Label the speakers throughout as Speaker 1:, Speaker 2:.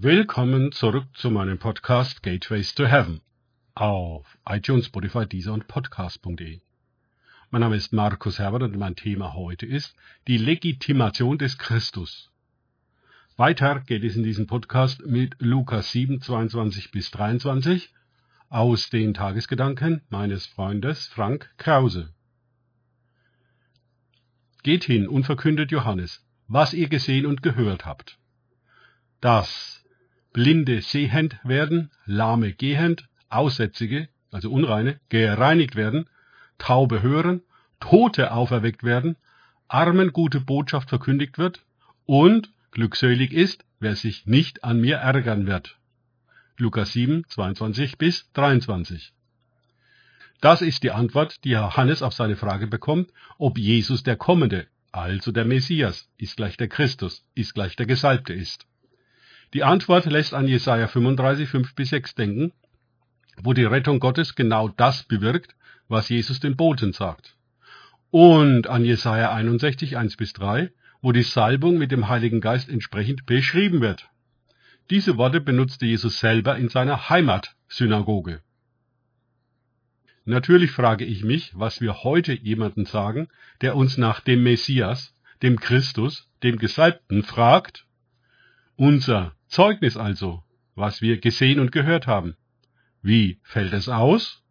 Speaker 1: Willkommen zurück zu meinem Podcast Gateways to Heaven auf iTunes, Spotify, Deezer und Podcast.de. Mein Name ist Markus Herbert und mein Thema heute ist die Legitimation des Christus. Weiter geht es in diesem Podcast mit Lukas 7, 22 bis 23 aus den Tagesgedanken meines Freundes Frank Krause. Geht hin und verkündet Johannes, was ihr gesehen und gehört habt. Dass Blinde sehend werden, Lahme gehend, Aussätzige, also Unreine, gereinigt werden, Taube hören, Tote auferweckt werden, Armen gute Botschaft verkündigt wird und glückselig ist, wer sich nicht an mir ärgern wird. Lukas 7, 22 bis 23. Das ist die Antwort, die Johannes auf seine Frage bekommt, ob Jesus der Kommende, also der Messias, ist gleich der Christus, ist gleich der Gesalbte ist. Die Antwort lässt an Jesaja 35, 5 bis 6 denken, wo die Rettung Gottes genau das bewirkt, was Jesus den Boten sagt. Und an Jesaja 61, 1 bis 3, wo die Salbung mit dem Heiligen Geist entsprechend beschrieben wird. Diese Worte benutzte Jesus selber in seiner Heimatsynagoge. Natürlich frage ich mich, was wir heute jemanden sagen, der uns nach dem Messias, dem Christus, dem Gesalbten fragt. Unser Zeugnis also, was wir gesehen und gehört haben. Wie fällt es aus?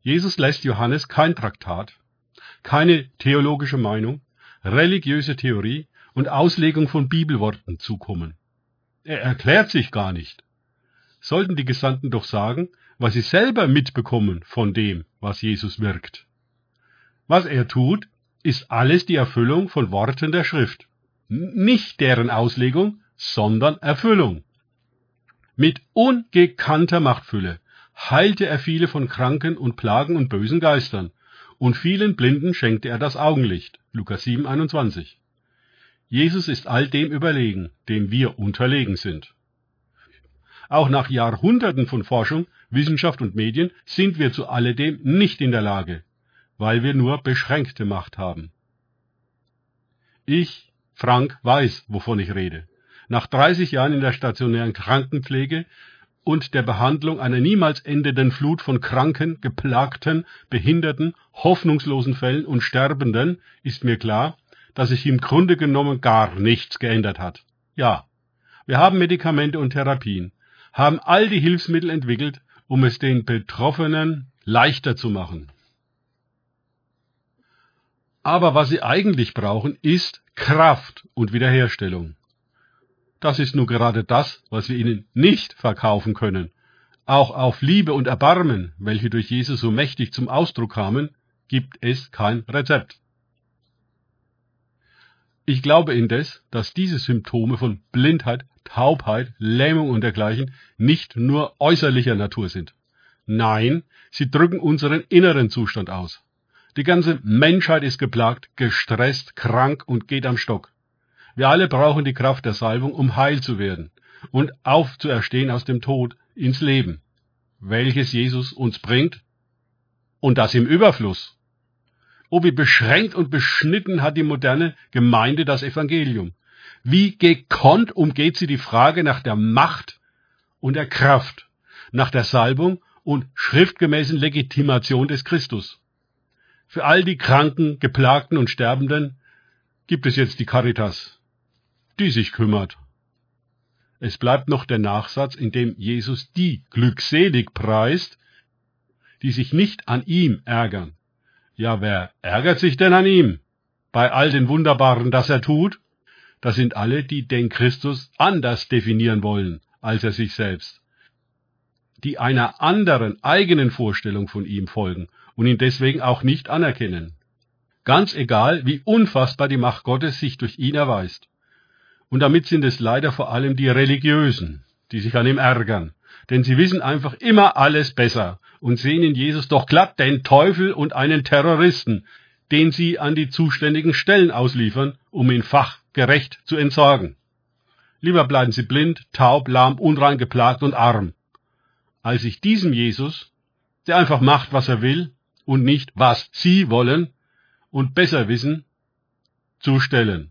Speaker 1: Jesus lässt Johannes kein Traktat, keine theologische Meinung, religiöse Theorie und Auslegung von Bibelworten zukommen. Er erklärt sich gar nicht. Sollten die Gesandten doch sagen, was sie selber mitbekommen von dem, was Jesus wirkt. Was er tut, ist alles die Erfüllung von Worten der Schrift, nicht deren Auslegung, sondern Erfüllung. Mit ungekannter Machtfülle heilte er viele von Kranken und Plagen und bösen Geistern, und vielen Blinden schenkte er das Augenlicht. Lukas 7, 21. Jesus ist all dem überlegen, dem wir unterlegen sind. Auch nach Jahrhunderten von Forschung, Wissenschaft und Medien sind wir zu alledem nicht in der Lage, weil wir nur beschränkte Macht haben. Ich, Frank, weiß, wovon ich rede. Nach 30 Jahren in der stationären Krankenpflege und der Behandlung einer niemals endenden Flut von Kranken, Geplagten, Behinderten, hoffnungslosen Fällen und Sterbenden ist mir klar, dass sich im Grunde genommen gar nichts geändert hat. Ja, wir haben Medikamente und Therapien, haben all die Hilfsmittel entwickelt, um es den Betroffenen leichter zu machen. Aber was sie eigentlich brauchen, ist Kraft und Wiederherstellung. Das ist nur gerade das, was wir ihnen nicht verkaufen können. Auch auf Liebe und Erbarmen, welche durch Jesus so mächtig zum Ausdruck kamen, gibt es kein Rezept. Ich glaube indes, dass diese Symptome von Blindheit, Taubheit, Lähmung und dergleichen nicht nur äußerlicher Natur sind. Nein, sie drücken unseren inneren Zustand aus. Die ganze Menschheit ist geplagt, gestresst, krank und geht am Stock. Wir alle brauchen die Kraft der Salbung, um heil zu werden und aufzuerstehen aus dem Tod ins Leben, welches Jesus uns bringt, und das im Überfluss. Oh, wie beschränkt und beschnitten hat die moderne Gemeinde das Evangelium. Wie gekonnt umgeht sie die Frage nach der Macht und der Kraft, nach der Salbung und schriftgemäßen Legitimation des Christus. Für all die Kranken, Geplagten und Sterbenden gibt es jetzt die Caritas, die sich kümmert. Es bleibt noch der Nachsatz, in dem Jesus die glückselig preist, die sich nicht an ihm ärgern. Ja, wer ärgert sich denn an ihm? Bei all den Wunderbaren, das er tut? Das sind alle, die den Christus anders definieren wollen als er sich selbst, die einer anderen eigenen Vorstellung von ihm folgen und ihn deswegen auch nicht anerkennen. Ganz egal, wie unfassbar die Macht Gottes sich durch ihn erweist. Und damit sind es leider vor allem die Religiösen, die sich an ihm ärgern. Denn sie wissen einfach immer alles besser und sehen in Jesus doch glatt den Teufel und einen Terroristen, den sie an die zuständigen Stellen ausliefern, um ihn fachgerecht zu entsorgen. Lieber bleiben sie blind, taub, lahm, unrein, geplagt und arm, als sich diesem Jesus, der einfach macht, was er will und nicht, was sie wollen und besser wissen, zu stellen.